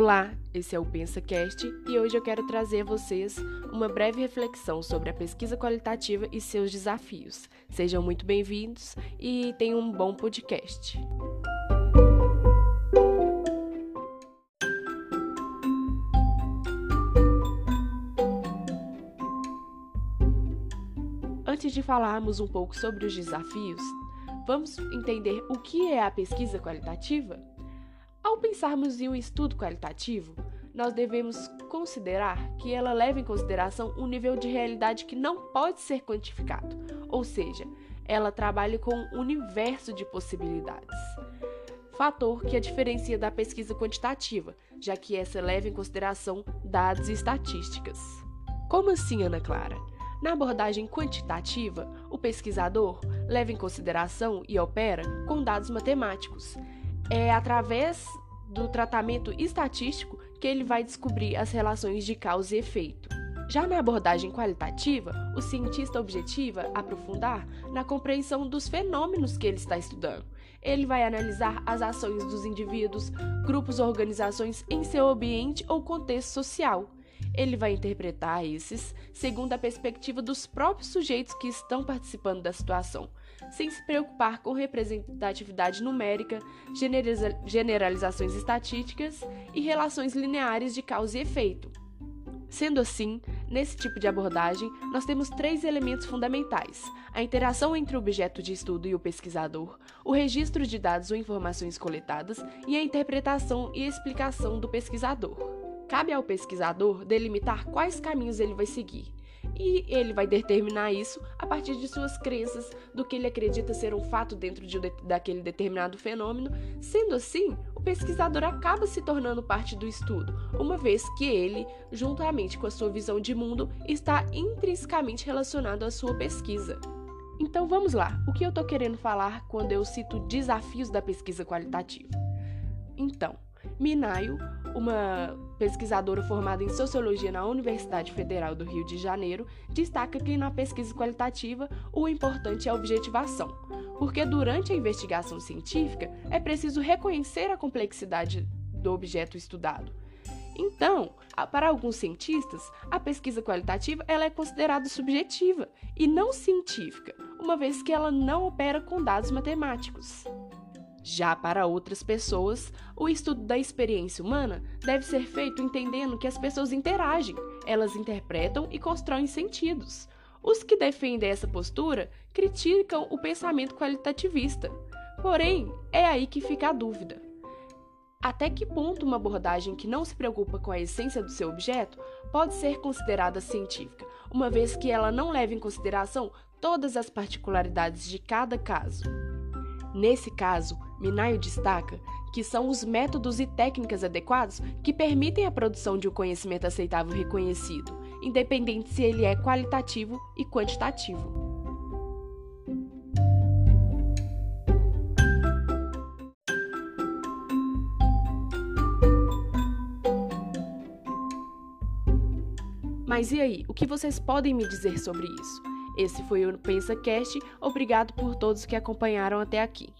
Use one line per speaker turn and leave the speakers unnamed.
Olá, esse é o PensaCast e hoje eu quero trazer a vocês uma breve reflexão sobre a pesquisa qualitativa e seus desafios. Sejam muito bem-vindos e tenham um bom podcast. Antes de falarmos um pouco sobre os desafios, vamos entender o que é a pesquisa qualitativa? Pensarmos em um estudo qualitativo, nós devemos considerar que ela leva em consideração um nível de realidade que não pode ser quantificado, ou seja, ela trabalha com um universo de possibilidades. Fator que a diferencia da pesquisa quantitativa, já que essa leva em consideração dados e estatísticas. Como assim, Ana Clara? Na abordagem quantitativa, o pesquisador leva em consideração e opera com dados matemáticos é através do tratamento estatístico que ele vai descobrir as relações de causa e efeito. Já na abordagem qualitativa, o cientista objetiva aprofundar na compreensão dos fenômenos que ele está estudando. Ele vai analisar as ações dos indivíduos, grupos ou organizações em seu ambiente ou contexto social. Ele vai interpretar esses segundo a perspectiva dos próprios sujeitos que estão participando da situação, sem se preocupar com representatividade numérica, generalizações estatísticas e relações lineares de causa e efeito. Sendo assim, nesse tipo de abordagem, nós temos três elementos fundamentais: a interação entre o objeto de estudo e o pesquisador, o registro de dados ou informações coletadas e a interpretação e explicação do pesquisador. Cabe ao pesquisador delimitar quais caminhos ele vai seguir e ele vai determinar isso a partir de suas crenças, do que ele acredita ser um fato dentro de, daquele determinado fenômeno. Sendo assim, o pesquisador acaba se tornando parte do estudo, uma vez que ele, juntamente com a sua visão de mundo, está intrinsecamente relacionado à sua pesquisa. Então vamos lá, o que eu estou querendo falar quando eu cito desafios da pesquisa qualitativa? Então, Minayo, uma pesquisadora formada em sociologia na Universidade Federal do Rio de Janeiro, destaca que na pesquisa qualitativa o importante é a objetivação, porque durante a investigação científica é preciso reconhecer a complexidade do objeto estudado. Então, para alguns cientistas, a pesquisa qualitativa ela é considerada subjetiva e não científica, uma vez que ela não opera com dados matemáticos. Já para outras pessoas, o estudo da experiência humana deve ser feito entendendo que as pessoas interagem, elas interpretam e constroem sentidos. Os que defendem essa postura criticam o pensamento qualitativista. Porém, é aí que fica a dúvida. Até que ponto uma abordagem que não se preocupa com a essência do seu objeto pode ser considerada científica, uma vez que ela não leva em consideração todas as particularidades de cada caso? Nesse caso, Minayo destaca que são os métodos e técnicas adequados que permitem a produção de um conhecimento aceitável reconhecido, independente se ele é qualitativo e quantitativo. Mas e aí, o que vocês podem me dizer sobre isso? Esse foi o PensaCast. Obrigado por todos que acompanharam até aqui.